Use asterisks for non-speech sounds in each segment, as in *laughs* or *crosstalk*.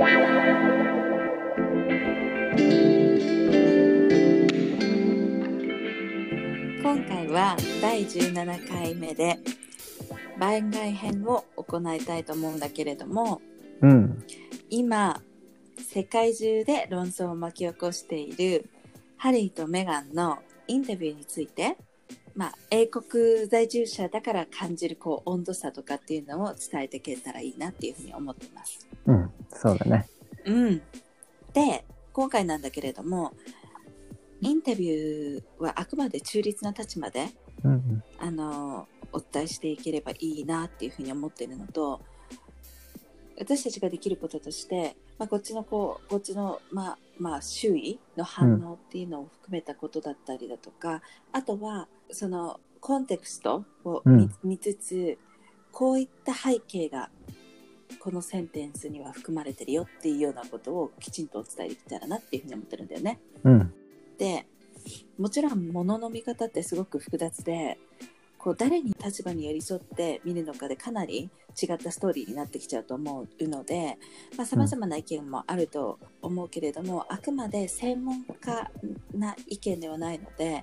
今回は第17回目で番外編を行いたいと思うんだけれどもうん。今世界中で論争を巻き起こしているハリーとメガンのインタビューについて、まあ、英国在住者だから感じるこう温度差とかっていうのを伝えていけたらいいなっていうふうに思ってます。うん。そうだね。うん、で今回なんだけれどもインタビューはあくまで中立な立場でうんうん。あのお伝えしていければいいなっていうふうに思ってるのと私たちができることとして、まあ、こっちのこうこっちの、まあまあ、周囲の反応っていうのを含めたことだったりだとか、あとはそのコンテクストを見,、うん見つつこういった背景がこのセンテンスには含まれてるよっていうようなことをきちんとお伝えできたらなっていうふうに思ってるんだよね。うん。でもちろん物の見方ってすごく複雑でこう誰に立場に寄り添って見るのかでかなり違ったストーリーになってきちゃうと思うのでさまざ、まな意見もあると思うけれども、あくまで専門家な意見ではないので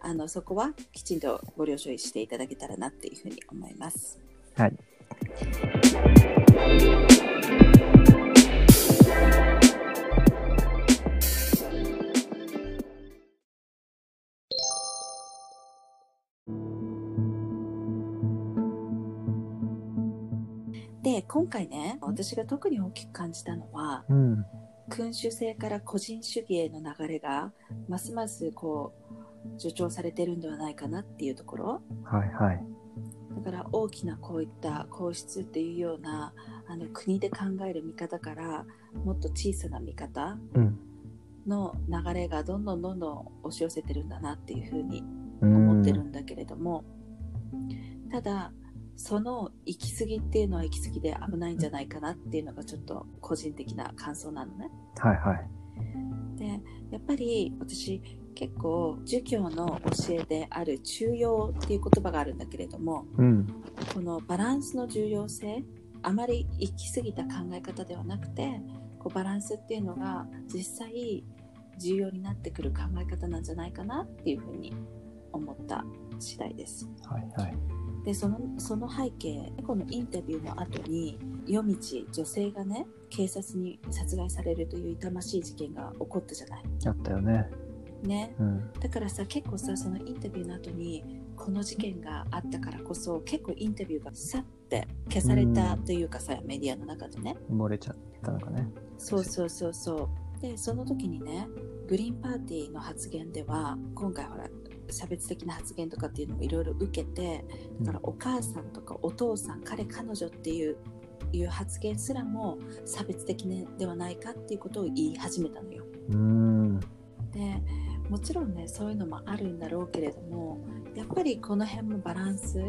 あのそこはきちんとご了承していただけたらなっていうふうに思います。はい。で今回ね私が特に大きく感じたのはうん。君主制から個人主義への流れがますますこう助長されてるんではないかなっていうところはいはい。だから大きなこういった皇室っていうようなあの国で考える見方からもっと小さな見方うん。の流れがどんどんどんどん押し寄せてるんだなっていうふうにうん思ってるんだけれども、ただその行き過ぎっていうのは行き過ぎで危ないんじゃないかなっていうのがちょっと個人的な感想なのね。はいはい。でやっぱり私結構儒教の教えである中庸っていう言葉があるんだけれどもうん。このバランスの重要性あまり行き過ぎた考え方ではなくてこうバランスっていうのが実際重要になってくる考え方なんじゃないかなっていうふうに思った次第です。はいはい。でそのその背景このインタビューの後に夜道女性がね警察に殺害されるという痛ましい事件が起こったじゃない。あったよね。ね、うん。だからさ結構さそのインタビューの後にこの事件があったからこそ結構インタビューがさって消されたというかさ、メディアの中でね漏れちゃったのかね。そうそうそうそうでその時にねグリーンパーティーの発言では今回ほら差別的な発言とかっていうのもいろいろ受けてだからお母さんとかお父さん彼彼女っていういう発言すらも差別的ではないかっていうことを言い始めたのよ。うん。でもちろんねそういうのもあるんだろうけれどもやっぱりこの辺もバランス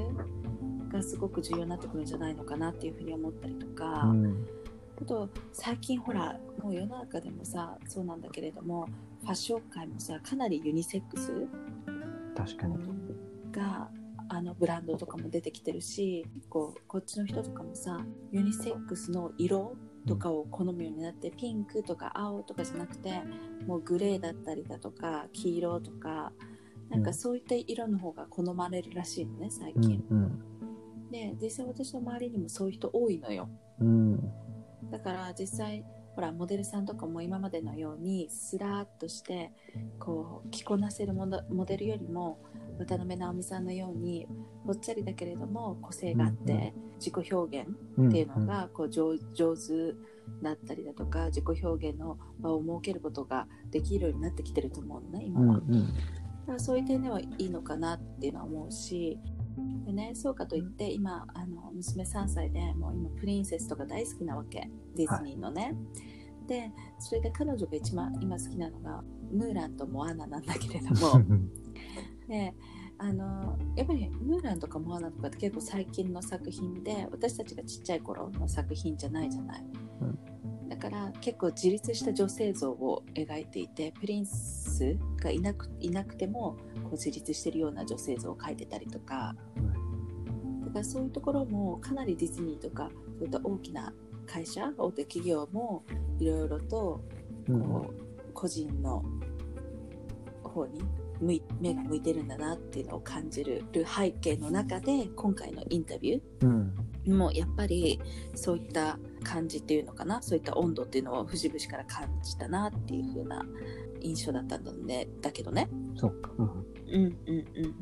がすごく重要になってくるんじゃないのかなっていうふうに思ったりとか、うん。あと最近ほらもう世の中でもさそうなんだけれどもファッション界もさかなりユニセックス確かに。があのブランドとかも出てきてるしこうこっちの人とかもさユニセックスの色とかを好むようになってピンクとか青とかじゃなくてもうグレーだったりだとか黄色とかなんかそういった色の方が好まれるらしいのね最うん近、うん。で実際私の周りにもそういう人多いのようん。だから実際ほらモデルさんとかも今までのようにスラーっとしてこう着こなせるモデモデルよりも渡辺直美さんのようにぽっちゃりだけれども個性があって、自己表現うん。っていうのがこう上上手だったりだとか自己表現の場を設けることができるようになってきてると思うのね今は。だからそういう点ではいいのかなっていうのは思うしで、ね、そうかといって今あの娘3歳でもう今プリンセスとか大好きなわけ。ディズニーのね、でそれで彼女が一番今好きなのがムーランとモアナなんだけれども。*laughs* であのやっぱりムーランとかモアナとかって結構最近の作品で私たちがちっちゃい頃の作品じゃないじゃない、だから結構自立した女性像を描いていてプリンスがいなくいなくてもこう自立してるような女性像を描いてたりとかだからそういうところもかなりディズニーとかそういった大きな会社大手企業もいろいろとうんこう個人の方に向い目が向いてるんだなっていうのを感じる背景の中で今回のインタビュうん。ーもやっぱりそういった感じっていうのかな？そういった温度っていうのを節々から感じたなっていう風な印象だったんだ,、ね、だけどね。そうか。うん。うんうんうん。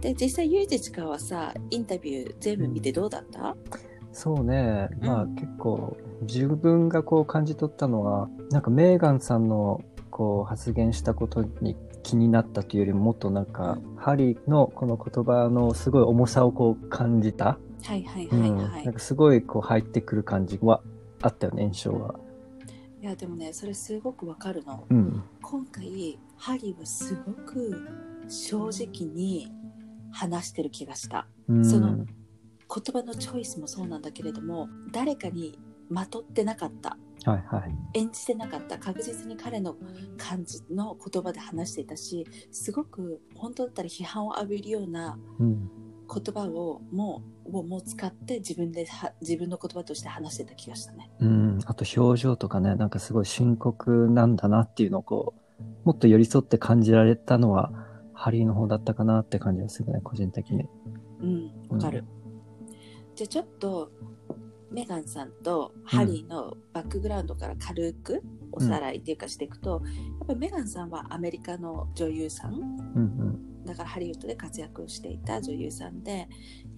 で実際ゆうじちかはさインタビュー全部見てどうだった、そうね。まあ、うん結構、自分がこう感じ取ったのは、なんかメーガンさんのこう発言したことに気になったというよりも、もっとなんか、ハリーのこの言葉のすごい重さをこう感じた？はいはいうん。はいはい。なんかすごいこう入ってくる感じはあったよね、印象は。いやでもねそれすごくわかるの。うん。今回ハリーはすごく正直に話してる気がした。うん。その言葉のチョイスもそうなんだけれども誰かにまとってなかったはいはい。演じてなかった確実に彼の感じの言葉で話していたしすごく本当だったら批判を浴びるようなうん。言葉をもうをもう使って自分では自分の言葉として話してた気がしたね。うん。あと表情とかね、なんかすごい深刻なんだなっていうのをこう、もっと寄り添って感じられたのは、ハリーの方だったかなって感じがするね、個人的に。うん、わかる。じゃあちょっとメガンさんとハリーのバックグラウンドから軽くおさらいっていうかしていくと、やっぱりメガンさんはアメリカの女優さんうんだからハリウッドで活躍をしていた女優さんで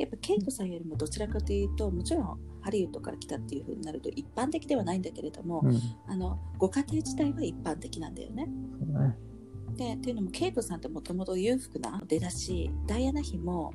やっぱケイトさんよりもどちらかというともちろんハリウッドから来たっていう風になると一般的ではないんだけれども、うん。うん。あのご家庭自体は一般的なんだよね。ね。でっていうのもケイトさんってもともと裕福な出だしダイアナ妃も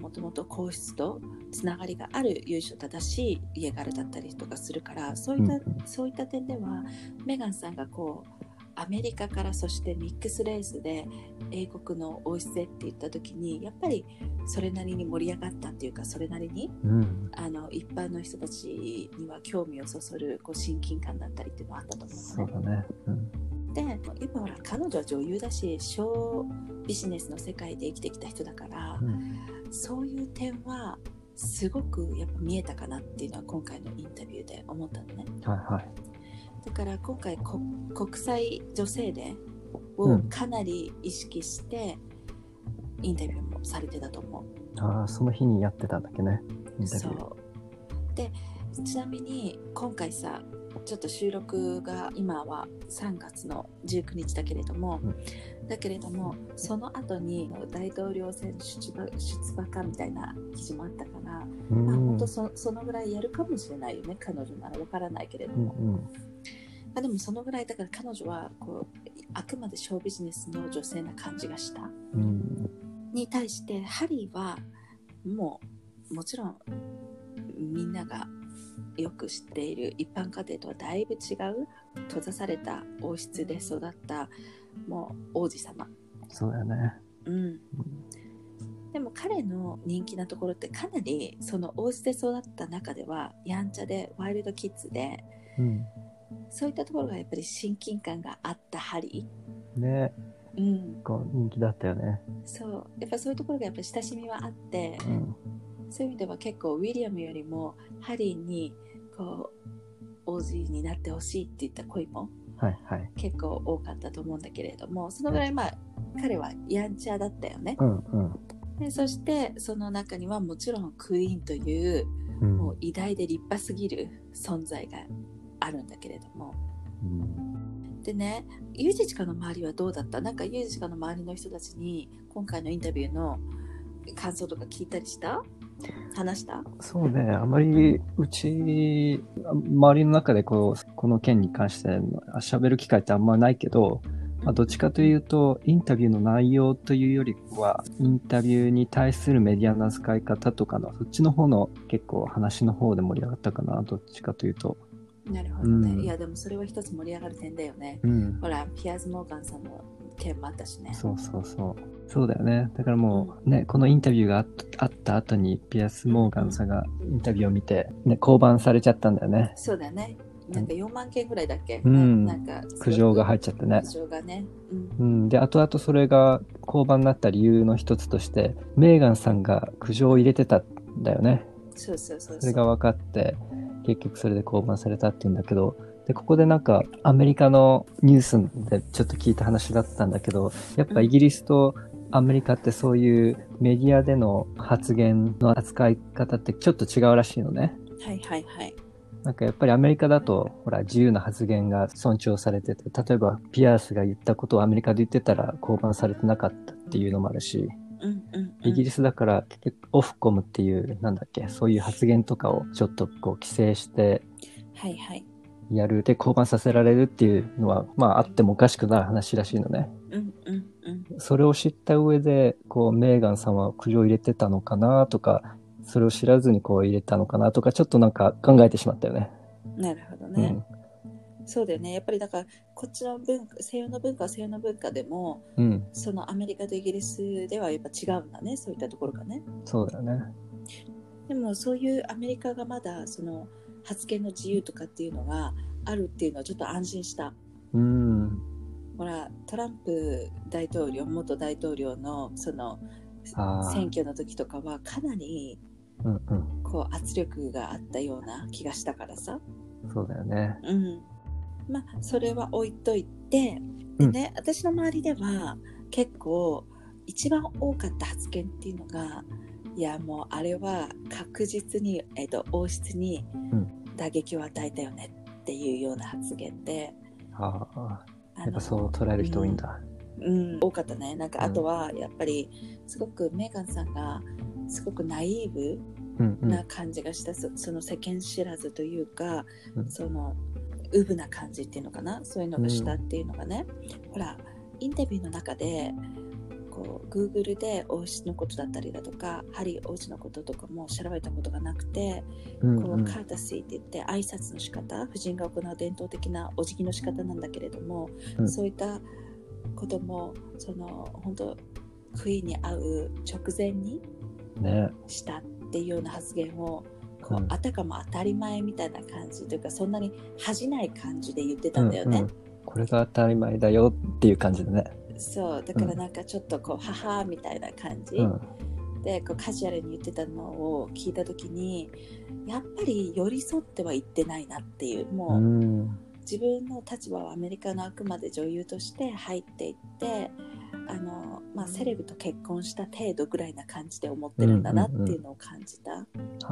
もともと皇室とつながりがある由緒正しい家柄だったりとかするからそういった、うんそういった点ではメガンさんがこうアメリカからそしてミックスレースで英国の王室へって言った時にやっぱりそれなりに盛り上がったっていうかそれなりにうん。あの一般の人たちには興味をそそるこう親近感だったりっていうのはあったと思そううのね。だね。うん。で今ほら彼女は女優だしショービジネスの世界で生きてきた人だから、うん。そういう点はすごくやっぱ見えたかなっていうのは今回のインタビューで思ったのね。はいはい。だから今回こ国際女性デーをうんかなり意識してインタビューもされてたと思う。ああ、その日にやってたんだっけね。インタビュー。そうでちなみに今回さちょっと収録が今は3月の19日だけれども、うんだけれどもその後に大統領選出馬出馬かみたいな記事もあったから、うまあ本ん。当そそのぐらいやるかもしれないよね彼女ならわからないけれども、うんうん。あでもそのぐらいだから彼女はこうあくまでショービジネスの女性な感じがしたうん。に対してハリーはもうもちろんみんながよく知っている一般家庭とはだいぶ違う閉ざされた王室で育ったもう王子様そうだよね。うんでも彼の人気なところってかなりその王室で育った中ではやんちゃでワイルドキッズでうん。そういったところがやっぱり親近感があったハリね。ー、うん、こう人気だったよね。そうやっぱそういうところがやっぱり親しみはあって、うん。そういう意味では結構ウィリアムよりもハリーにこう王子になってほしいって言った声もはいはい。結構多かったと思うんだけれどもそのぐらいまあ彼はやんちゃだったよねうんうん。でそしてその中にはもちろんクイーンといううんもう偉大で立派すぎる存在があるんだけれども。うん。でねユージチカの周りはどうだった？なんかユージチカの周りの人たちに今回のインタビューの感想とか聞いたりした？話した？そうね、あまりうち、周りの中でこうこの件に関して喋る機会ってあんまないけど、まあ、どっちかというと、インタビューの内容というよりは、インタビューに対するメディアの扱い方とかの、そっちの方の結構話の方で盛り上がったかな、どっちかというと。なるほどね、うん。いやでもそれは一つ盛り上がる点だよね。うん。ほらピアーズ・モーガンさんの件もあったしね。そうそうそう。そうだよね。だからもうね、このインタビューがあった後に、ピアス・モーガンさんがインタビューを見て、ね、降板されちゃったんだよね。そうだね。なんか4万件ぐらいだっけ、うん。なんか苦情が入っちゃってね。苦。情がね、うん、うん、で後々それが降板になった理由の一つとしてメーガンさんが苦情を入れてたんだよね。そうそうそう。それが分かって結局それで降板されたっていうんだけど、で、ここでなんかアメリカのニュースでちょっと聞いた話だったんだけど、やっぱイギリスとアメリカってそういうメディアでの発言の扱い方ってちょっと違うらしいのね。はいはいはい。なんかやっぱりアメリカだと、ほら、自由な発言が尊重されてて、例えばピアースが言ったことをアメリカで言ってたら降板されてなかったっていうのもあるし。イギリスだから結局オフコムっていう、なんだっけ、そういう発言とかをちょっとこう規制してはいはい。やるで降板させられるっていうのは、まああってもおかしくない話らしいのね。うんうんうん。それを知った上で、こう、メーガンさんは苦情を入れてたのかなとか、それを知らずにこう入れたのかなとか、ちょっとなんか考えてしまったよね。なるほどね。うん。そうだよね。やっぱりだから、こっちの文化、西洋の文化は西洋の文化でも、うん。そのアメリカとイギリスではやっぱ違うんだね。そういったところがね。そうだよね。でもそういうアメリカがまだその発言の自由とかっていうのがあるっていうのはちょっと安心した。うん。ほら、トランプ大統領、元大統領のその。選挙の時とかはかなり。こう圧力があったような気がしたからさ。そうだよね。うん。まあ、それは置いといて、でね、私の周りでは結構一番多かった発言っていうのが、いやもうあれは確実に、えっと王室にん打撃を与えたよねっていうような発言で、ああ。あやっぱそう捉える人多いんだ。うん、多かったね。なんかうんあとはやっぱりすごくメーガンさんがすごくナイーブうんうん。な感じがした、そその世間知らずというか、うんそのウブな感じっていうのかな？そういうのがしたっていうのがね、ほらインタビューの中でこう Google で王室のことだったりだとかハリー王子のこととかも調べたことがなくて、うんうこうんカータシーって言って挨拶の仕方夫人が行う伝統的なお辞儀の仕方なんだけれども、うん。そういったこともその本当クイーンに会う直前にね。したっていうような発言をこう、うんあたかも当たり前みたいな感じというかそんなに恥じない感じで言ってたんだよね。うんうんこれが当たり前だよっていう感じでね。そうだからなんかちょっとこう、母みたいな感じ、うん。でこうカジュアルに言ってたのを聞いた時にやっぱり寄り添っては言ってないなっていうもう、うん。自分の立場はアメリカのあくまで女優として入っていってあの、まあ、セレブと結婚した程度ぐらいな感じで思ってるんだなっていうのを感じた。は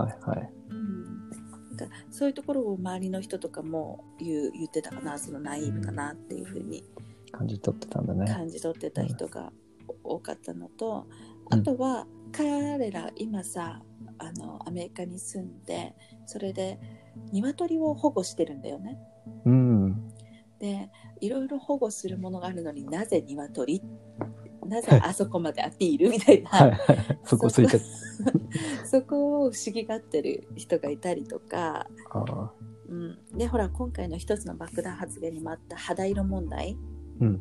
いはい。うんなんかそういうところを周りの人とかも言う言ってたかなそのナイーブかなっていうふうに感じ取ってたんだね。感じ取ってた人が多かったのと、うんあとは彼ら今さあのアメリカに住んでそれで鶏を保護してるんだよね。うん。でいろいろ保護するものがあるのになぜ鶏なぜあそこまでアピールみたいな、はいはい。そこついてそこを不思議がってる人がいたりとか。うん、でほら今回の一つの爆弾発言にもあった肌色問題うん。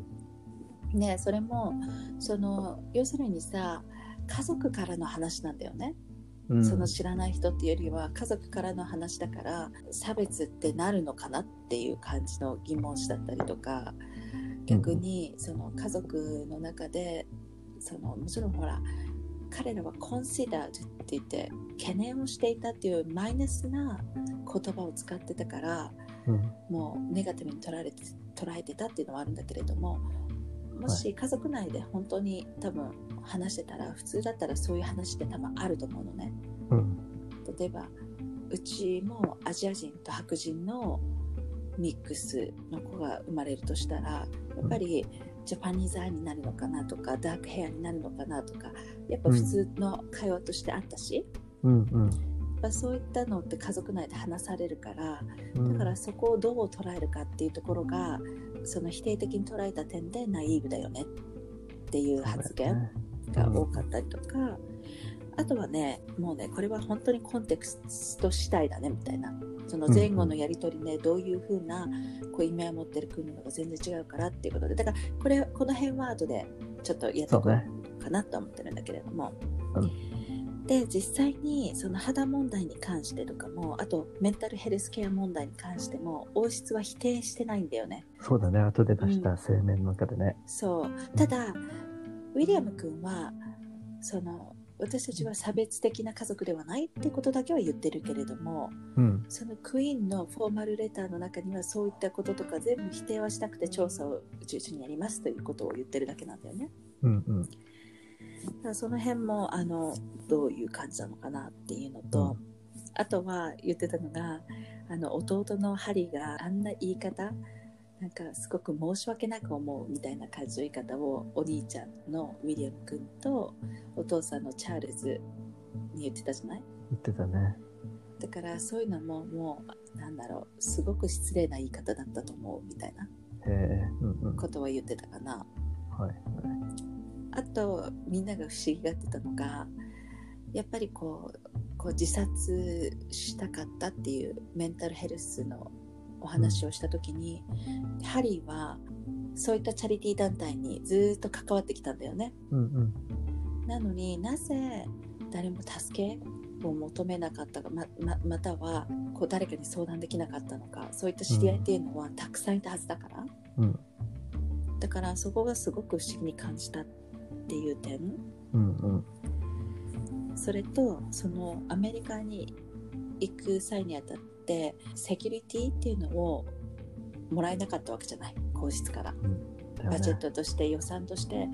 ねそれもその要するにさ家族からの話なんだよね、うん。その知らない人っていうよりは家族からの話だから差別ってなるのかなっていう感じの疑問視だったりとか逆にその家族の中でそのもちろんほら彼らは considered って言って懸念をしていたっていうマイナスな言葉を使ってたからうん。もうネガティブに捉えて捉えてたっていうのはあるんだけれどももし家族内で本当に多分話してたら普通だったらそういう話って多分あると思うのねうん。例えばうちもアジア人と白人のミックスの子が生まれるとしたらやっぱりジャパニーズアイになるのかなとかダークヘアになるのかなとかやっぱ普通の会話としてあったし、うん。うん。やっぱそういったのって家族内で話されるからうん。だからそこをどう捉えるかっていうところがその否定的に捉えた点でナイーブだよねっていう発言が多かったりとか、あとはねもうねこれは本当にコンテクスト次第だねみたいな。その前後のやり取りね、どういうふうなこう意味合いを持ってる国のが全然違うからっていうことで。だからこれこの辺は後でちょっとやっていこそうかなと思ってるんだけれども、うで実際にその肌問題に関してとかもあとメンタルヘルスケア問題に関しても王室は否定してないんだよね。そうだね。後で出した声明の中でね。そう。ただウィリアム君はその私たちは差別的な家族ではないってことだけは言ってるけれどもうん。そのクイーンのフォーマルレターの中にはそういったこととか全部否定はしなくて調査を中心にやりますということを言ってるだけなんだよね。うんうん。だからその辺もあのどういう感じなのかなっていうのと、うんあとは言ってたのがあの弟のハリーがあんな言い方なんかすごく申し訳なく思うみたいな感じの言い方をお兄ちゃんのウィリアム君とお父さんのチャールズに言ってたじゃない？言ってたね。だからそういうのももうなんだろうすごく失礼な言い方だったと思うみたいな。ことは言ってたかな。はい。あとみんなが不思議がってたのがやっぱりこうこう自殺したかったっていうメンタルヘルスのお話をした時に、ハリーはそういったチャリティー団体にずっと関わってきたんだよね。うんうん。なのになぜ誰も助けを求めなかったかまままたはこう誰かに相談できなかったのかそういった知り合いっていうのはたくさんいたはずだから、うんだからそこがすごく不思議に感じたっていう点うんうん。それとそのアメリカに行く際にあたってセキュリティっていうのをもらえなかったわけじゃない。皇室から。バジェットとして予算として。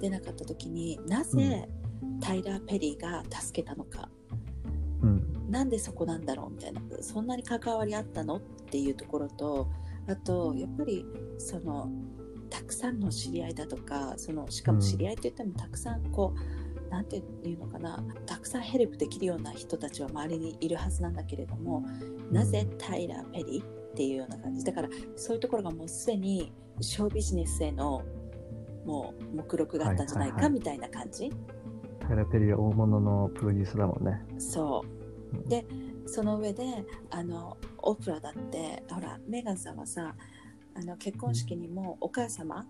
出なかった時になぜタイラー・ペリーが助けたのか、うん。なんでそこなんだろうみたいな。そんなに関わりあったのっていうところとあとやっぱりそのたくさんの知り合いだとかそのしかも知り合いって言ってもたくさんこう、なんていうのかなたくさんヘルプできるような人たちは周りにいるはずなんだけれどもなぜタイラー・ペリーっていうような感じ？だからそういうところがもうすでにショービジネスへのもう目録があったんじゃないはいはいはい。かみたいな感じ、タイラ・ペリーは大物のプロデューサーだもんね。そう。うん。でその上であのオプラだってほらメーガンさんはさあの結婚式にもお母様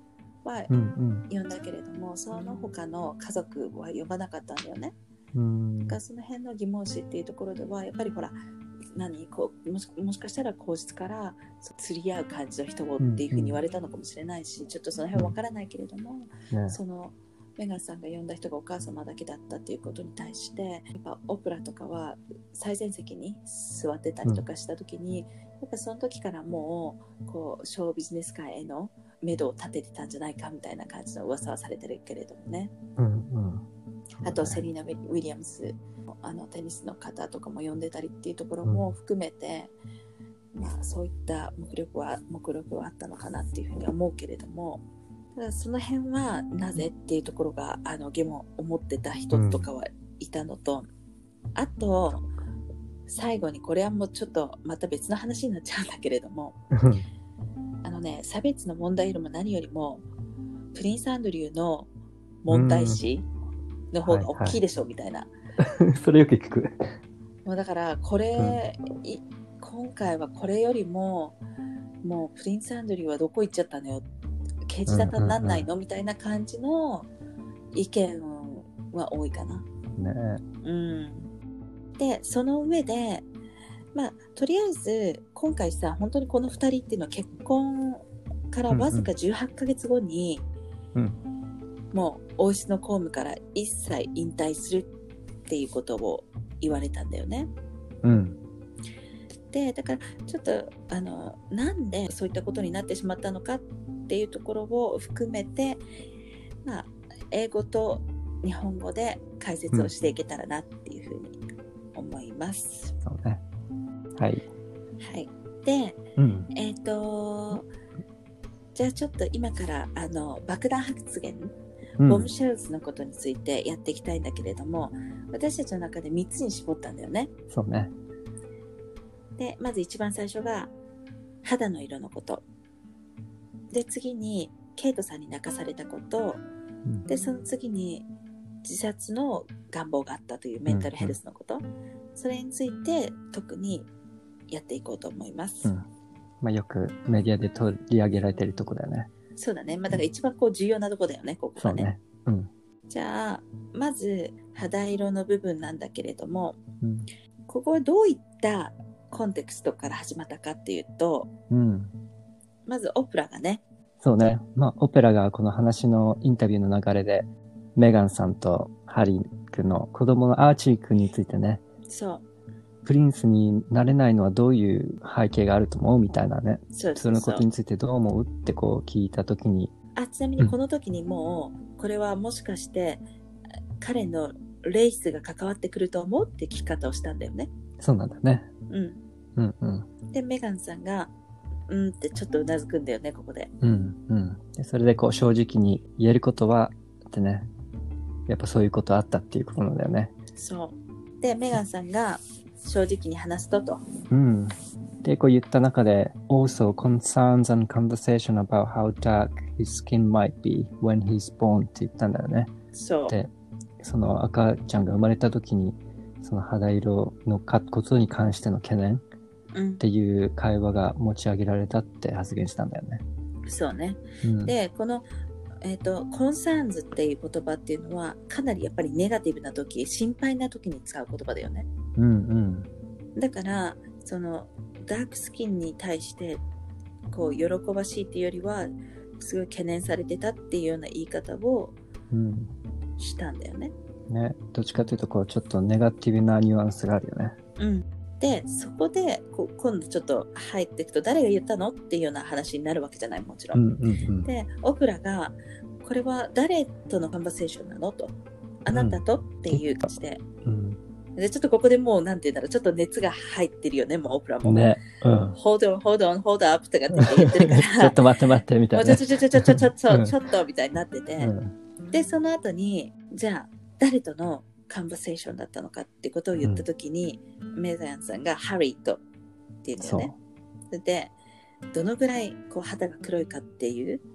はうん呼んだけれども、その他の家族は呼ばなかったんだよね。うん。その辺の疑問視っていうところではやっぱりほら何こうもしもしかしたら皇室から釣り合う感じの人をっていうふうに言われたのかもしれないし、ちょっとその辺わからないけれども、ね。そのメガンさんが呼んだ人がお母様だけだったっていうことに対してやっぱオプラとかは最前席に座ってたりとかした時に、やっぱその時からもうこうショービジネス界への目処を立ててたんじゃないかみたいな感じの噂はされてるけれどもね。うんうん。あとセリーナ・ウィリアムスあのテニスの方とかも呼んでたりっていうところも含めて、まあ、そういった目力は目録はあったのかなっていうふうには思うけれどもただその辺はなぜっていうところがあの疑問を持ってた人とかはいたのと、あと最後にこれはもうちょっとまた別の話になっちゃうんだけれどもあのね差別の問題よりも何よりもプリンス・アンドリューの問題視の方が大きいでしょみたいな。*laughs* それよく聞く。もうだからこれ、い今回はこれよりももうプリンス・アンドリューはどこ行っちゃったのよ？刑事沙汰になんないの、みたいな感じの意見は多いかな。ね。うん、でその上でまあとりあえず今回さ本当にこの2人っていうのは結婚からわずか18ヶ月後に、うんもう王室の公務から一切引退するっていうことを言われたんだよね。うん。でだからちょっとあのなんでそういったことになってしまったのかっていうところを含めて、まあ、英語と日本語で解説をしていけたらなっていうふうに思います。そうね。はい。はい、でうん。えっ、とじゃあちょっと今からあの爆弾発言、うんボムシェルズのことについてやっていきたいんだけれども私たちの中で3つに絞ったんだよね。そうね。でまず一番最初が肌の色のことで次にケイトさんに泣かされたことうんでその次に自殺の願望があったというメンタルヘルスのこと、それについて特にやっていこうと思います、うんまあ、よくメディアで取り上げられてるとこだよね。そうだねまあだから一番こう重要なとこだよねここがねね。うん。じゃあまず肌色の部分なんだけれどもうん。ここはどういったコンテクストから始まったかっていうとうん。まずオプラがねそうね。まあ、オペラがこの話のインタビューの流れで、メガンさんとハリー君の子供のアーチー君についてね、そうプリンスになれないのはどういう背景があると思うみたいなね。そうそのことについてどう思うってこう聞いたときに、あちなみにこの時にもう、これはもしかして彼のレースが関わってくると思うって聞き方をしたんだよね。そうなんだね。うん。うんうん。で、メガンさんが、うんってちょっとうなずくんだよね、ここで。うんうん。でそれでこう正直に言えることは、ってね、やっぱそういうことあったっていうことなんだよね。そう。で、メガンさんが正直に話すとと。うん。で、こう言った中で、also concerns and conversation about how dark his skin might be when he's born って言ったんだよね。そう。で、その赤ちゃんが生まれた時に、その肌色のかことに関しての懸念っうん。ていう会話が持ち上げられたって発言したんだよね。そうね。うん、で、この、えっ、と、コンサーンズっていう言葉っていうのは、かなりやっぱりネガティブな時、心配な時に使う言葉だよね。うんうん。だから、その、ダークスキンに対して、こう、喜ばしいっていうよりは、すごい懸念されてたっていうような言い方をうん。したんだよね。ね、どっちかというと、こう、ちょっとネガティブなニュアンスがあるよね。うん。で、そこで、こう今度ちょっと入っていくと、誰が言ったのっていうような話になるわけじゃない、もちろ。うんんうんうん。で、オプラが、これは誰とのカンバセーションなの？と。あなたと？っていう感じで。うん、で、ちょっとここでもう、なんて言うんだろう、ちょっと熱が入ってるよね、もうオプラも。ね、うん。hold on, hold on, hold up とかって言ってるから。*laughs* ちょっと待って待ってみたもいうな。ちょちょちょちょちょちょちょうんちょっとみたいになってて、うんでその後にじゃあ誰とのカンバセーションだったのかってことを言った時に、メザヤンさんがハリーとって言うんだよね。。それでどのぐらいこう肌が黒いかっていう、うん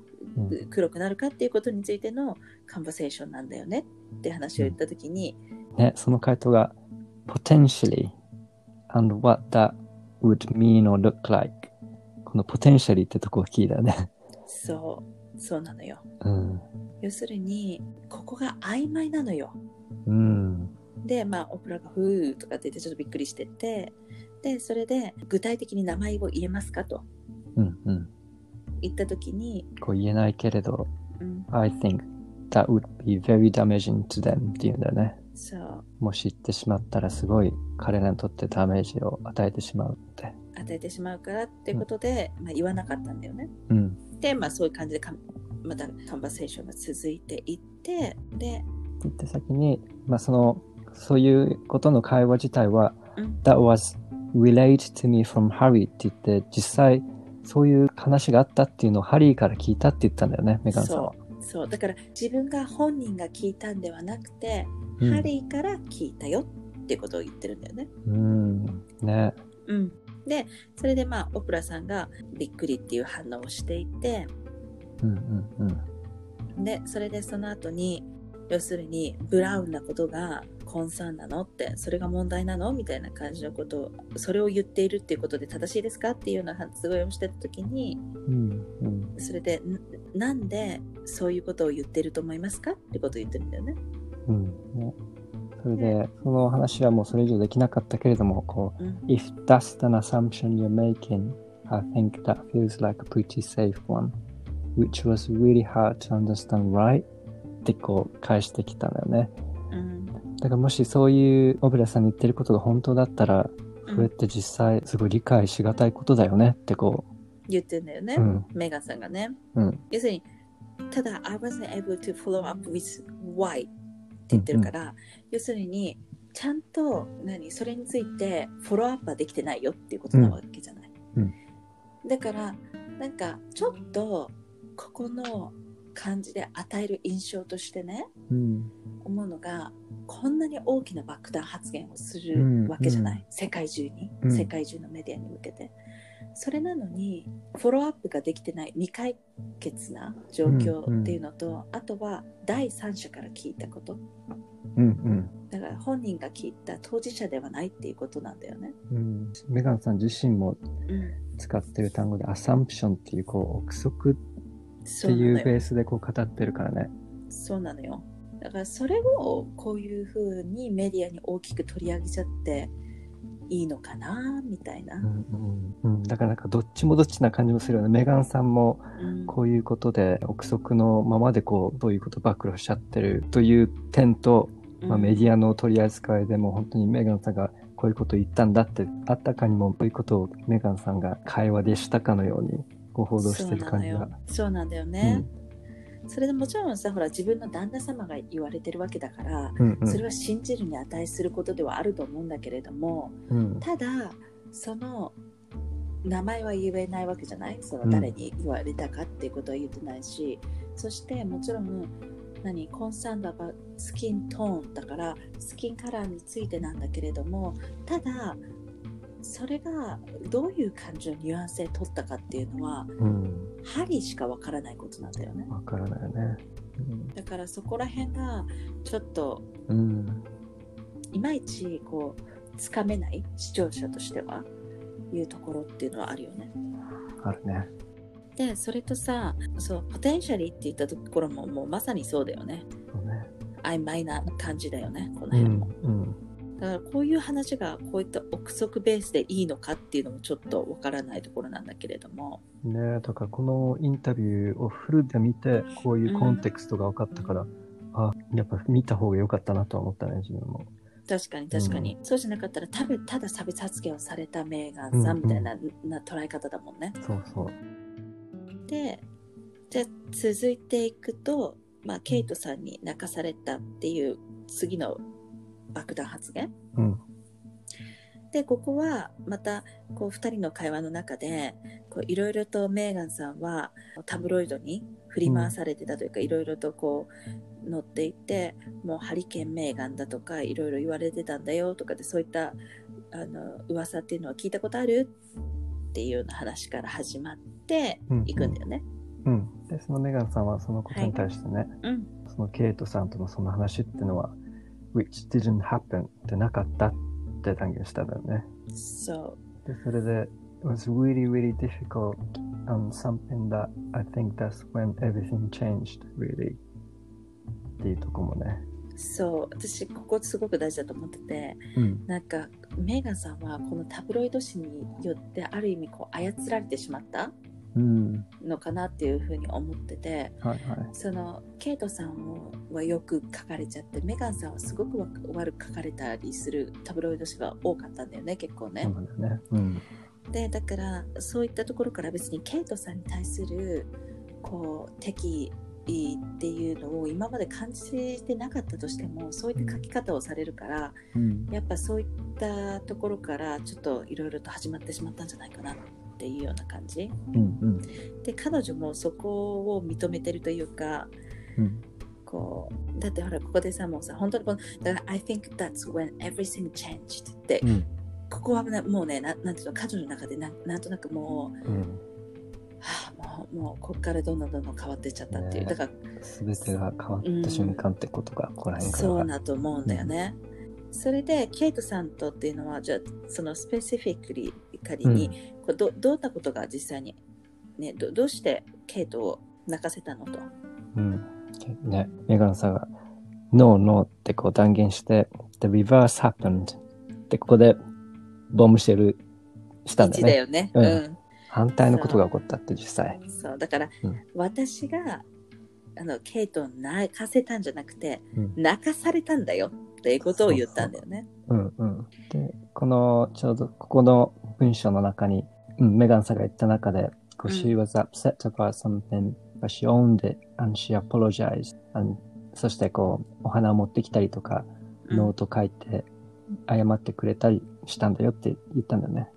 黒くなるかっていうことについてのカンバセーションなんだよねって話を言った時に、ね、その回答が potentially and what that would mean or look like この potentially ってとこがキーだよね。そうそうなのよ。うん。要するにここが曖昧なのよ。うん。で、まあ、オプラがふーとかって言ってちょっとびっくりしてて、で、それで具体的に名前を言えますかとうんうん。言った時に、こう言えないけれど、うん、I think that would be very damaging to them っていうんだよね。そう、もし言ってしまったらすごい彼らにとってダメージを与えてしまうって。与えてしまうからってことで、まあ、言わなかったんだよね。うん。で、まあ、そういう感じでかまたカンバセーションが続いていって、で、って言って先に、まあその、そういうことの会話自体は、うん That was relayed to me from Harry って言って、実際そういう話があったっていうのをハリーから聞いたって言ったんだよね、メガンさんは。そう、だから自分が本人が聞いたんではなくて、うんハリーから聞いたよっていうことを言ってるんだよね。うん。ね。うん。で、それでまあ、オプラさんがびっくりっていう反応をしていて、うんうんうん。で、それでその後に、要するに、ブラウンなことがコンサーンなの？って、それが問題なの？みたいな感じのことを、それを言っているっていうことで正しいですか？っていうような発言をしてた時に、うんうん。それで、んなんでそういうことを言ってると思いますか？ってことを言ってるんだよね。うん。ね。それで、その話はもうそれ以上できなかったけれども、こう、うん。If that's an assumption you're making, I think that feels like a pretty safe one, which was really hard to understand, right? ってこう返してきたんだよね。うん。だからもしそういうオブラさんに言ってることが本当だったら、うんそれって実際すごい理解しがたいことだよねってこ言ってんだよね。う。うん。メガンさんがね。うん。要するに、ただ、I wasn't able to follow up with why って言ってるから、要するに、ちゃんと、何、それについてフォローアップはできてないよっていうことなわけじゃない。うんだから、なんか、ちょっと、ここの感じで与える印象としてね、うん。思うのが、こんなに大きな爆弾発言をすうんるわけじゃない。うん世界中に、うん世界中のメディアに向けて。それなのに、フォローアップができてない未解決な状況っていうのと、あとは第三者から聞いたこと。うん。だから本人が聞いた当事者ではないっていうことなんだよね。うん。うん。メガンさん自身もうん。使ってる単語で、アサンプションっていう、こう、憶測っていう。ベースでこう語ってるからね。そうなのよ。だからそれをこういうふうにメディアに大きく取り上げちゃっていいのかなみたいな。うんうんうん、だからなんかどっちもどっちな感じもするよね。メガンさんもうんこういうことで憶測のままでこうどういうこと暴露しちゃってるという点と、まあ、メディアの取り扱いでも本当にメガンさんがこういうことを言ったんだってあったかにもこういうことをメガンさんが会話でしたかのようにご報道してる感じが。そうなんだよね、うん、それでもちろんさほら自分の旦那様が言われてるわけだから、うんうん、それは信じるに値することではあると思うんだけれども、うん、ただその名前は言えないわけじゃない？その誰に言われたかっていうことは言ってないし、うん、そしてもちろん何コンサンダがスキントーンだからスキンカラーについてなんだけれどもただそれがどういう感じのニュアンスで取ったかっていうのは、うん、ハリーしかわからないことなんだよね。わからないよね、うん、だからそこら辺がちょっと、うん、いまいちこうつかめない視聴者としてはいうところっていうのはあるよね。あるね。でそれとさそうポテンシャリーって言ったところももうまさにそうだよね。そうね曖昧な感じだよねこの辺も。うん、うん、だからこういう話がこういった憶測ベースでいいのかっていうのもちょっとわからないところなんだけれども。ねだからこのインタビューをフルで見てこういうコンテクストが分かったから、うん、あやっぱ見た方が良かったなとは思ったね自分も。確かに確かに、うん、そうじゃなかったらたぶただ差別発言をされたメーガンさんみたいなうんうん、な捉え方だもんね。そうそうでじゃ続いていくと、まあ、ケイトさんに泣かされたっていう次の爆弾発言、うん、でここはまたこう2人の会話の中でいろいろとメーガンさんはタブロイドに振り回されてたというかいろいろとこう乗っていてもうハリケーンメーガンだとかいろいろ言われてたんだよとかでそういったあの噂っていうのは聞いたことある？っていうような話から始まっていくんだよね。うん、うん、でそのメガンさんはそのことに対してね、はい。うん、そのケイトさんとのその話っていうのは which didn't happen ってなかったって断言したんだよね。そう。でそれで it was really really difficult and something that I think that's when everything changed really っていうとこもね。そう私ここすごく大事だと思ってて、うん、なんかメーガンさんはこのタブロイド紙によってある意味こう操られてしまったのかなっていうふうに思ってて、はいはい、そのケイトさんはよく書かれちゃってメガンさんはすごく悪く書かれたりするタブロイド紙が多かったんだよね結構ね。だね。うん、でだからそういったところから別にケイトさんに対するこう敵っていうのを今まで感じてなかったとしてもそういった書き方をされるから、うん、やっぱそういったところからちょっといろいろと始まってしまったんじゃないかなっていうような感じ、うんうん、で彼女もそこを認めてるというか、うん、こうだってほらここでさもうさ本当にこのだから I think that's when everything changed って、うん、ここは、ね、もうねななんていうの彼女の中でななんとなくもう、うん。はあ、もうもうここからどんどんどんどん変わっていっちゃったっていう、ね、だから全てが変わった瞬間ってことが、うん、ここら辺から。そうだと思うんだよね、うん、それでケイトさんとっていうのはじゃあそのスペシフィックリ仮に、うん、どどんなことが実際に、ね、どどうしてケイトを泣かせたのと、うん。ね、メガンさんが「ノーノー」ってこう断言して「The reverse happened」ってここでボムシェルしたんだよね。だよね。うん。反対のことが起こったって実際。そう。だから、うん、私があのケイトを泣かせたんじゃなくて、うん、泣かされたんだよっていうことを言ったんだよね。うんうん。でこのちょうどここの文章の中に、うん、メガンさんが言った中で、うん、She was upset about something but she owned it and she apologized and そしてこうお花を持ってきたりとか、ノート書いて謝ってくれたりしたんだよって言ったんだよね。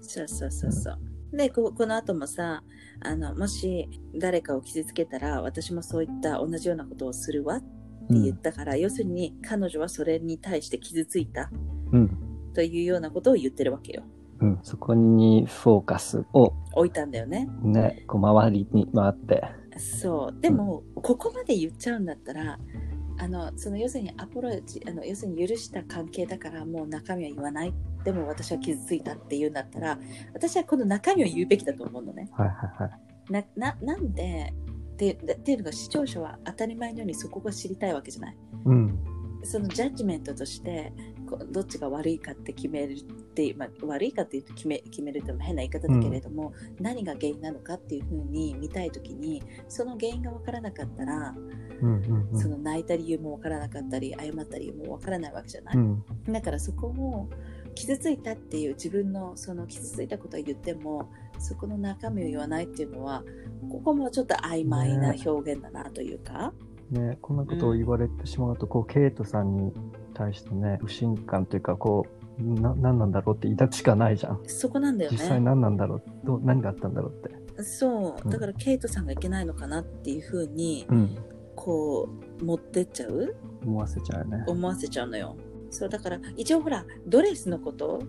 そうそうそうそう、でここの後もさあのもし誰かを傷つけたら私もそういった同じようなことをするわって言ったから、うん、要するに彼女はそれに対して傷ついた、うん、というようなことを言ってるわけよ。うん、そこにフォーカスを置いたんだよね。ね、こう周りに回って。そう。でも、うん、ここまで言っちゃうんだったら、あのその要するにアポロジあの要するに許した関係だからもう中身は言わないでも私は傷ついたっていうんだったら私はこの中身を言うべきだと思うのね。はいはいはい、なななんでってっていうのが視聴者は当たり前のようにそこが知りたいわけじゃない。うん、そのジャッジメントとしてこどっちが悪いかって決めるって、まあ、悪いかっていうと決め決めるっても変な言い方だけれども、何が原因なのかっていうふうに見たい時にその原因が分からなかったら、うんうんうん。その泣いた理由も分からなかったり謝った理由も分からないわけじゃない。うん。だからそこを傷ついたっていう自分のその傷ついたことは言ってもそこの中身を言わないっていうのはここもちょっと曖昧な表現だなというか、ね、こんなことを言われてしまうと、こう、ケイトさんに対してね、不信感というか、こう、な、何なんだろうって抱くしかないじゃん。そこなんだよ実際ね。何なんだろう？どう何があったんだろうって。そううんだからケイトさんがいけないのかなっていうふうにうん。こう持ってっちゃう？思わせちゃうよね。思わせちゃうのよ。そうだから一応ほらドレスのこと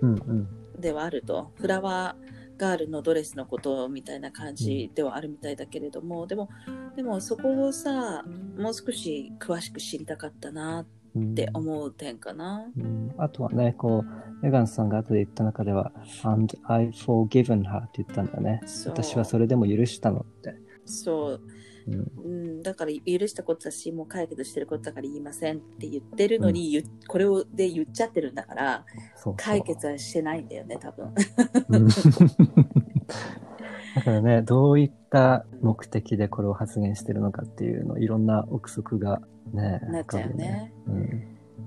うんうん。ではあるとフラワーガールのドレスのことみたいな感じではあるみたいだけれども、でもでもそこをさもう少し詳しく知りたかったなっうんて思う点かな。うん。あとはね、こう、メガンさんが後で言った中では、and I forgiven her って言ったんだね。私はそれでも許したのって。そう、うん、うん、だから許したことだしもう解決してることだから言いませんって言ってるのに、言これをで言っちゃってるんだから解決はしてないんだよね多分。うん。*laughs* だからね、どういった目的でこれを発言してるのかっていうの、いろんな憶測がね、なっちゃうよね。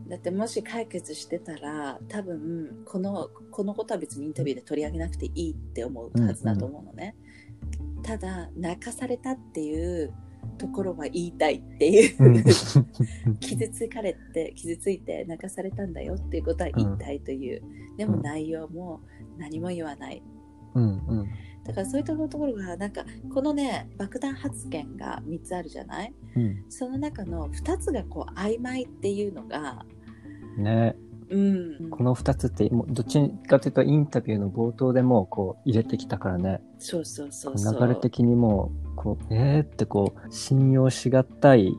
だってもし解決してたら多分このこのことは別にインタビューで取り上げなくていいって思うはずだと思うのね、ただ泣かされたっていうところは言いたいっていう、うん。うん傷つかれて傷ついて泣かされたんだよっていうことは言いたいという、でも内容も何も言わないうんうん。だからそういったところがなんかこのね爆弾発言が3つあるじゃない？うん。その中の2つがこう曖昧っていうのがね、うん。この二つって、もうどっちかというとインタビューの冒頭でもこう入れてきたからね、そうそうそうそう流れ的にもう、こう、えーってこう、信用しがたい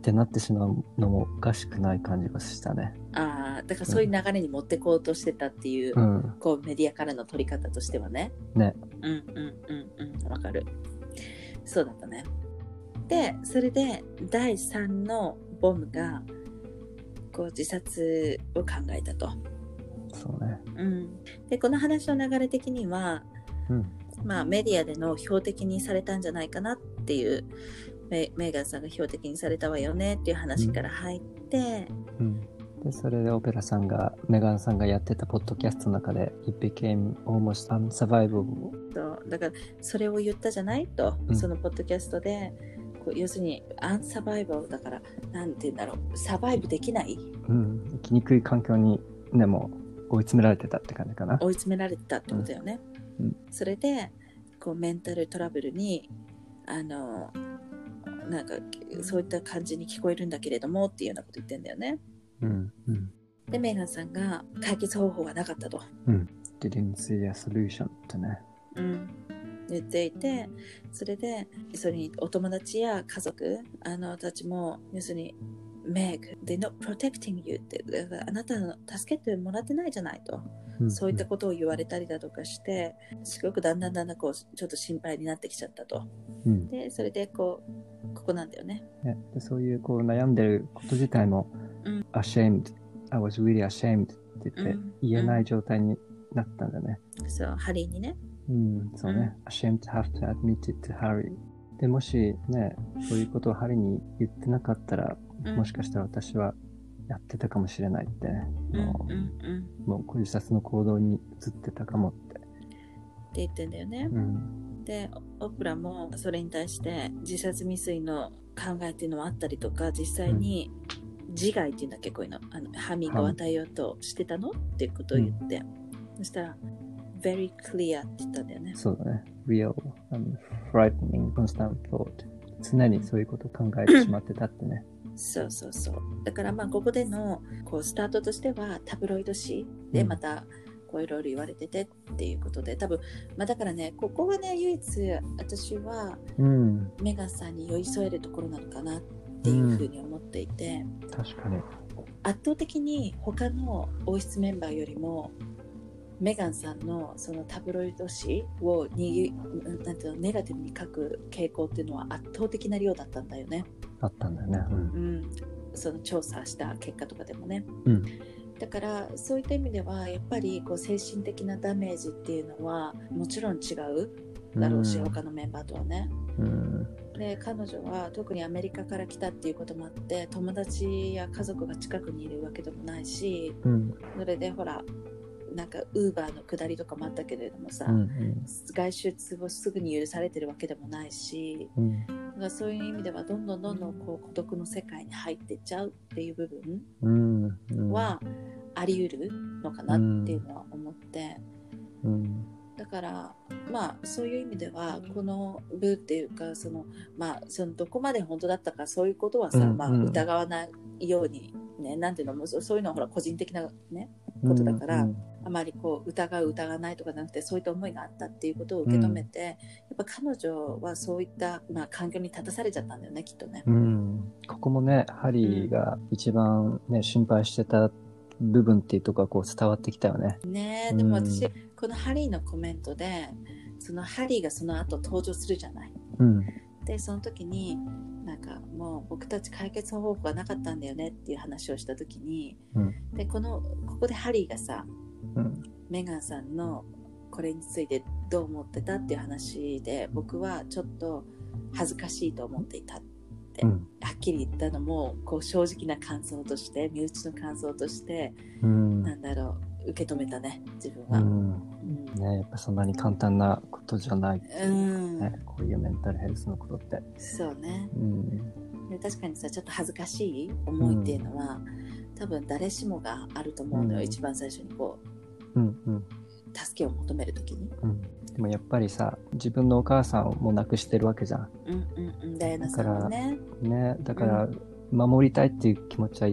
ってなってしまうのもおかしくない感じがしたね。ああだからそういう流れに持ってこうとしてたっていう、うん。こうメディアからの取り方としてはねね。うんうんうんうんわかるそうだったねでそれで第3のボムがこう自殺を考えたと、そうね。うん、でこの話の流れ的にはうん。まあ、メディアでの標的にされたんじゃないかなっていうメメーガンさんが標的にされたわよねっていう話から入って、うん。で、それでオペラさんが、メガンさんがやってたポッドキャストの中で、It became almost unsurvivable. そうだからそれを言ったじゃないと、うんそのポッドキャストでこう要するにアンサバイバルだからなんて言うんだろうサバイブできない？うん。生きにくい環境に、ね、もう追い詰められてたって感じかな。追い詰められてたってことだよね、うんうんそれでこうメンタルトラブルにあのなんかそういった感じに聞こえるんだけれどもっていうようなこと言ってんだよねうん。うん。でメーガンさんが解決方法がなかったと、didn't see a solution ってね。うん、言っていてそれでそれにお友達や家族あのたちも要するにメグ、they're not protecting you って、あなたの助けてもらってないじゃないと、んそういったことを言われたりだとかして、すごくだんだんだんだんこう、ちょっと心配になってきちゃったと。うんで、それでこう、ここなんだよね。ねでそういうこう悩んでること自体も、うん ashamed, I was really ashamed って言ってうん言えない状態になったんだね。そう、ハリーにね。うん、そうね。ashamed to have to admit it to Harry. で、もしね、そういうことをハリーに言ってなかったら、うんもしかしたら私はやってたかもしれないってね。うんもうんうん。う、もうこういう自殺の行動に移ってたかもって。って言ってんだよね。うん。で、オプラもそれに対して自殺未遂の考えっていうのはあったりとか、実際に自害っていうんだっけ、こういうの。あのハミングを与えようとしてたのっていうことを言って。そしたら、very clear って言ったんだよね。そうだね。real and frightening constant thought. 常にそういうことを考えてしまってたってね。そうそうそう。だからまあここでのこうスタートとしてはタブロイド紙でうんまたこういろいろ言われててっていうことで、多分まあだからね、ここがね、唯一私はうん。メガンさんに寄り添えるところなのかなっていうふうに思っていて、確かに。圧倒的に他の王室メンバーよりもメガンさんのそのタブロイド紙をになんていうのネガティブに書く傾向っていうのは圧倒的な量だったんだよね。あったんだよね。うん。うん、その調査した結果とかでもね。うんだからそういった意味ではやっぱりこう精神的なダメージっていうのはもちろん違うだろうし、うん他のメンバーとはね。うん。で彼女は特にアメリカから来たっていうこともあって友達や家族が近くにいるわけでもないしうん。それでほらなんかウーバーの下りとかもあったけれどもさ、うん。外出をすぐに許されてるわけでもないしうん。だからそういう意味ではどんどんどんどんこう孤独の世界に入っていっちゃうっていう部分うん。うん。はあり得るのかなっていうのは思って。うん。だからまあそういう意味ではこの部っていうかそのまあそのどこまで本当だったかそういうことはさ、まあ、うんうん疑わないようにねなんていうのもそうそういうのはほら個人的なねことだからうんあまりこう疑う疑わないとかじゃなくてそういった思いがあったっていうことを受け止めて、やっぱ彼女はそういった、まあ、環境に立たされちゃったんだよねきっとね。うん。ここもね、ハリーが一番ね、心配してた部分っていうとこがこう伝わってきたよね。ねえでも私、うんこのハリーのコメントでそのハリーがその後登場するじゃない。うん。でその時になんかもう僕たち解決方法がなかったんだよねっていう話をした時にうん。でこのここでハリーがさうん。メガンさんのこれについてどう思ってたっていう話で僕はちょっと恥ずかしいと思っていたって、うん。はっきり言ったのもこう正直な感想として身内の感想としてうん。なんだろう受け止めたね自分は。うん。うんね、やっぱそんなに簡単なことじゃない。うんね、こういうメンタルヘルスのことって。そうねうん。で確かにさちょっと恥ずかしい思いっていうのは、多分誰しもがあると思うのよ、うん一番最初にこうん。うん。う助けを求める時にうん。でもやっぱりさ、自分のお母さんも亡くしてるわけじゃん。うんうんうんダイアナさんはねね、だから、守りたいっていう気持ちは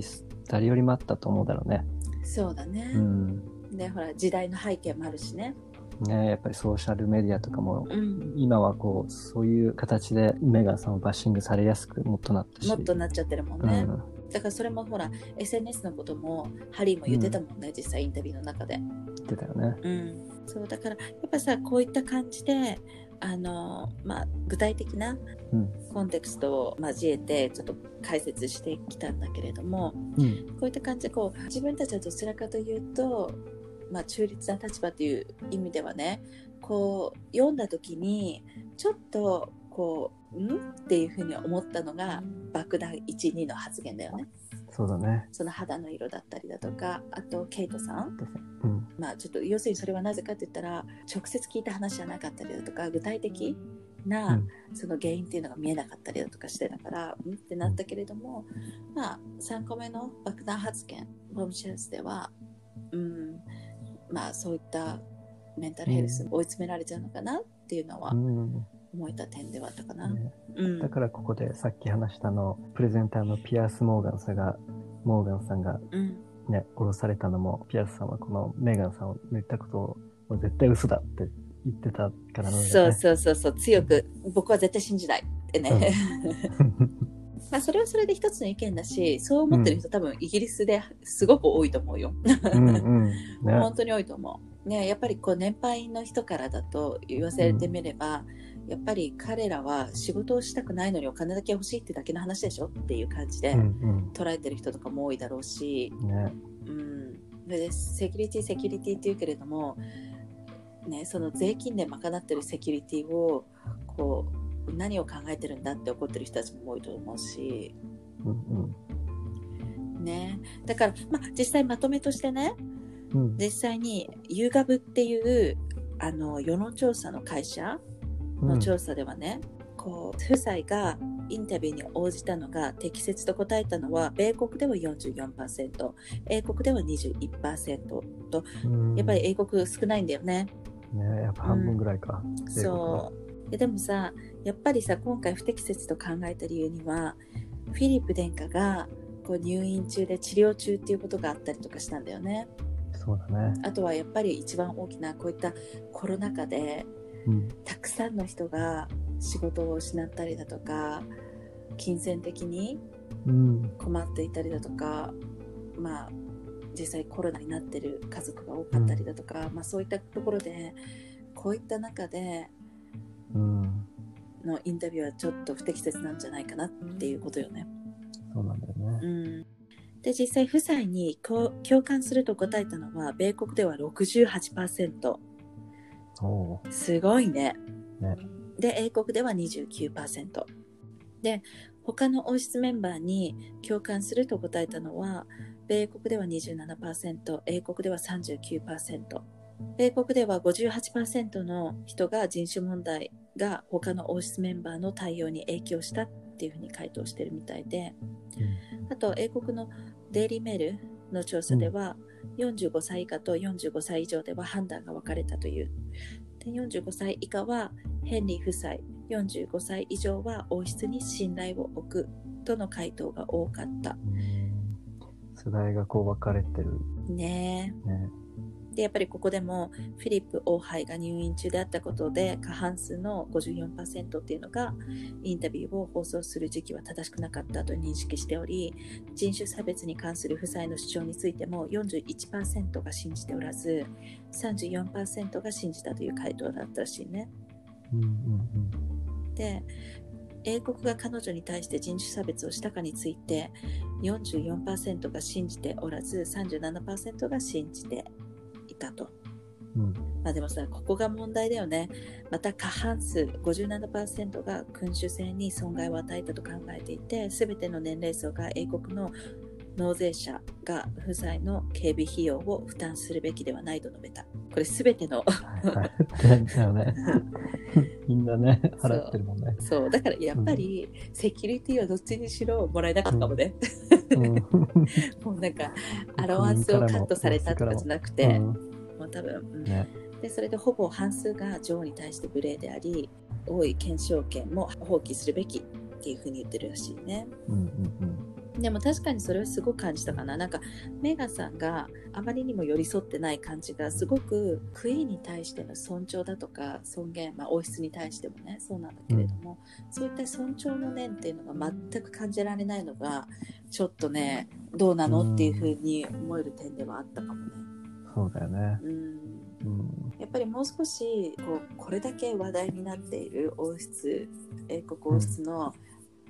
誰よりもあったと思うだろうね。そうだねう、ん。でほら時代の背景もあるしねね、やっぱりソーシャルメディアとかも、うん今はこう、そういう形でメガンさんをバッシングされやすくもっとなったし。もっとなっちゃってるもんね、うん。だからそれもほら SNS のこともハリーも言ってたもんね、実際インタビューの中で言ってたよね。うんそうだからやっぱさこういった感じであのまあ具体的なうん。コンテクストを交えてちょっと解説してきたんだけれどもうん。こういった感じでこう自分たちはどちらかというと、まあ、中立な立場という意味ではねこう読んだ時にちょっとこう「ん?」っていうふうに思ったのが爆弾12の発言だよね。そうだね。その肌の色だったりだとかあとケイトさんうん。まあちょっと要するにそれはなぜかって言ったら直接聞いた話じゃなかったりだとか具体的な、うんその原因っていうのが見えなかったりだとかしてだからうん？ってなったけれども、まあ3個目の爆弾発言ボムシェルスではうんまあそういったメンタルヘルスに追い詰められちゃうのかなっていうのはうん。思えた点ではあったかな。ね。うん。だからここでさっき話したの、プレゼンターのピアース・モーガンさんが、モーガンさんがうん。ね、殺されたのも、ピアースさんはこのメガンさんを言ったことを、絶対嘘だって言ってたからなんね。そうそうそうそう。強く僕は絶対信じないってね、*laughs* まあそれはそれで一つの意見だしそう思ってる人、多分イギリスですごく多いと思うよ。うんうん。*laughs* ね。本当に多いと思う。ね、やっぱりこう年配の人からだと言わせてみれば、やっぱり彼らは仕事をしたくないのにお金だけ欲しいってだけの話でしょっていう感じでうん捉えてる人とかも多いだろうし、うん。ね。うん、でセキュリティセキュリティって言うけれども、ね、その税金で賄ってるセキュリティをこう何を考えてるんだって怒ってる人たちも多いと思うし、うんね、だから、まあ、実際まとめとしてねうん。うん。実際に YouGov っていうあの世論調査の会社の調査ではね、こう夫妻がインタビューに応じたのが適切と答えたのは米国では44%英国では21%とうんやっぱり英国少ないんだよね。ね、やっぱ半分ぐらいか。そうででもさやっぱりさ今回不適切と考えた理由にはフィリップ殿下がこう入院中で治療中っていうことがあったりとかしたんだよね。そうだね。あとはやっぱり一番大きなこういったコロナ禍でうん。たくさんの人が仕事を失ったりだとか金銭的にうん。困っていたりだとかまあ実際コロナになってる家族が多かったりだとか、まあ、そういったところでこういった中でうん。のインタビューはちょっと不適切なんじゃないかなっていうことよね。そうなんだよね。うん、で実際夫妻に共感すると答えたのは米国では68%おーすごいね。ね。で英国では29%で他の王室メンバーに共感すると答えたのは米国では27%英国では39%米国では58%の人が人種問題が他の王室メンバーの対応に影響したっていうふうに回答してるみたいであと英国のデイリーメールの調査では、45歳以下と45歳以上では判断が分かれたという。で45歳以下はヘンリー夫妻、45歳以上は王室に信頼を置くとの回答が多かった。世代がこう分かれてるねえね。でやっぱりここでもフィリップ王杯が入院中であったことで過半数の54%っていうのがインタビューを放送する時期は正しくなかったと認識しており人種差別に関する夫妻の主張についても41%が信じておらず34%が信じたという回答だったらしいね。うんうんで英国が彼女に対して人種差別をしたかについて44%が信じておらず37%が信じていたと。うんうんまあでもさ、ここが問題だよね。また過半数57%が君主制に損害を与えたと考えていて、すべての年齢層が英国の納税者が夫妻の警備費用を負担するべきではないと述べた。これすべての、はいはい。だよね。*laughs* みんなね、払ってるもんね。そう、だからやっぱりセキュリティはどっちにしろもらえなかったかもね。うん *laughs* もうなんか、アロワンスをカットされたとかじゃなくて、うんもう多分、うんね。でそれでほぼ半数が女王に対して無礼であり王位継承権も放棄するべきっていうふうに言ってるらしいねうんうんでも確かにそれはすごく感じたかななんかメガさんがあまりにも寄り添ってない感じがすごくクイーンに対しての尊重だとか尊厳、まあ、王室に対してもねそうなんだけれども、そういった尊重の念っていうのが全く感じられないのがちょっとねどうなのっていうふうに思える点ではあったかもねうん。そうだよね。うんうん。やっぱりもう少しこうこれだけ話題になっている王室英国王室の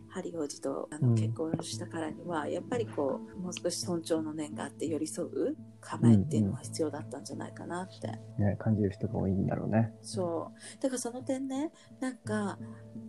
ハリー王子とあのうん結婚したからには、やっぱりこうもう少し尊重の念があって寄り添う構えっていうのは必要だったんじゃないかなって、ね、感じる人が多いんだろうね。そうだからその点ねなんか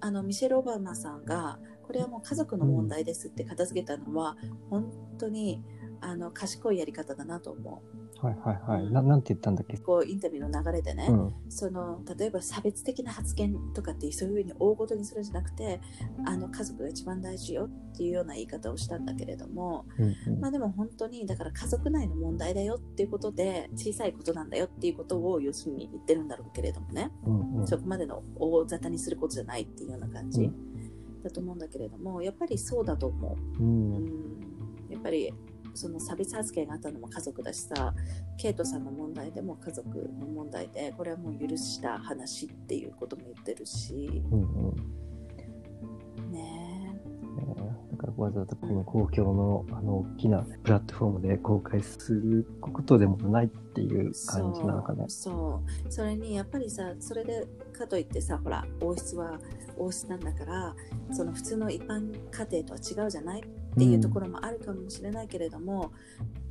あのミシェル・オバマさんがこれはもう家族の問題ですって片付けたのは、本当にあの賢いやり方だなと思はいはいはい。ななんて言ったんだっけ？うこうインタビューの流れでね、うん。その例えば差別的な発言とかってそういうふうに大ごとにするんじゃなくてあの家族が一番大事よっていうような言い方をしたんだけれども、うんうん。まあ、でも本当にだから家族内の問題だよっていうことで小さいことなんだよっていうことを要するに言ってるんだろうけれどもね、うんうん。そこまでの大沙汰にすることじゃないっていうような感じ、うん。だと思うんだけれどもやっぱりそうだと思う。うん。うん。やっぱりその差別発言があったのも家族だしさケイトさんの問題でも家族の問題でこれはもう許した話っていうことも言ってるし。うんうん。ねえ。ーだからわざわざこの公共のあの大きなプラットフォームで公開することでもないっていう感じなのかね。そうそう。それにやっぱりさそれでかといってさほら王室は王室なんだからその普通の一般家庭とは違うじゃないっていうところもあるかもしれないけれども、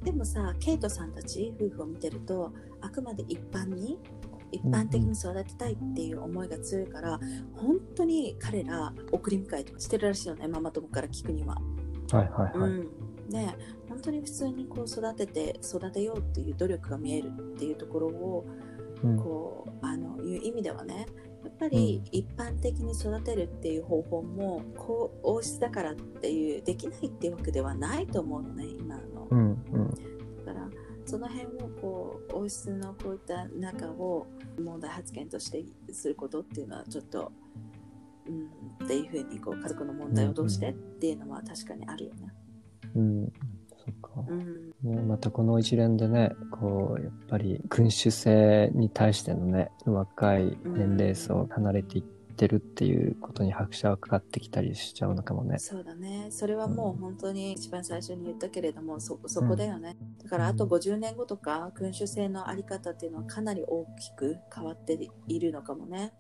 でもさケイトさんたち夫婦を見てるとあくまで一般に一般的に育てたいっていう思いが強いから、本当に彼ら送り迎えとかしてるらしいよねママ友から聞くには。はいはいはい。うん、で本当に普通にこう育てて育てようっていう努力が見えるっていうところをうんこうあのいう意味ではねやっぱり一般的に育てるっていう方法もこう王室だからっていうできないっていうわけではないと思うのね今の。うんうんだからその辺をこう王室のこういった中を問題発言としてすることっていうのはちょっと、うん、っていうふうにこう家族の問題をどうしてっていうのは確かにあるよね。うん。そっか。うんね、またこの一連でね、こう、やっぱり君主制に対してのね、若い年齢層離れていってるっていうことに拍車がかかってきたりしちゃうのかもね。そうだね。それはもう本当に一番最初に言ったけれども、そ、そこだよね。だからあと50年後とか、君主制のあり方っていうのはかなり大きく変わっているのかもね。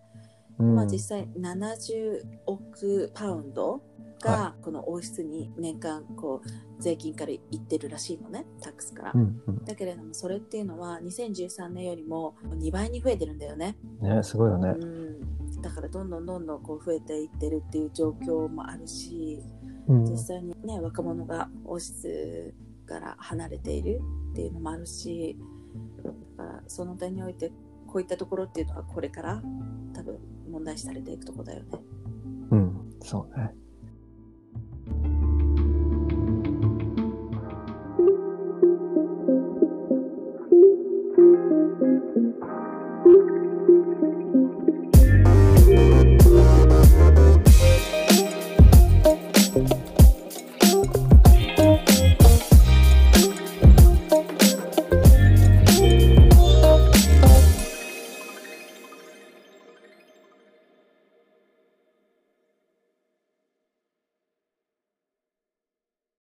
うんまあ、実際70億パウンドがはこの王室に年間こう税金からいってるらしいのねタックスから、うんうん。だけれどもそれっていうのは2013年よりも2倍に増えてるんだよね、ね、すごいよね。うん、だからどんどんどんどんこう増えていってるっていう状況もあるしうん。実際にね若者が王室から離れているっていうのもあるしだからその点においてこういったところっていうのはこれから多分問題視されていくとこだよね。うん。そうね。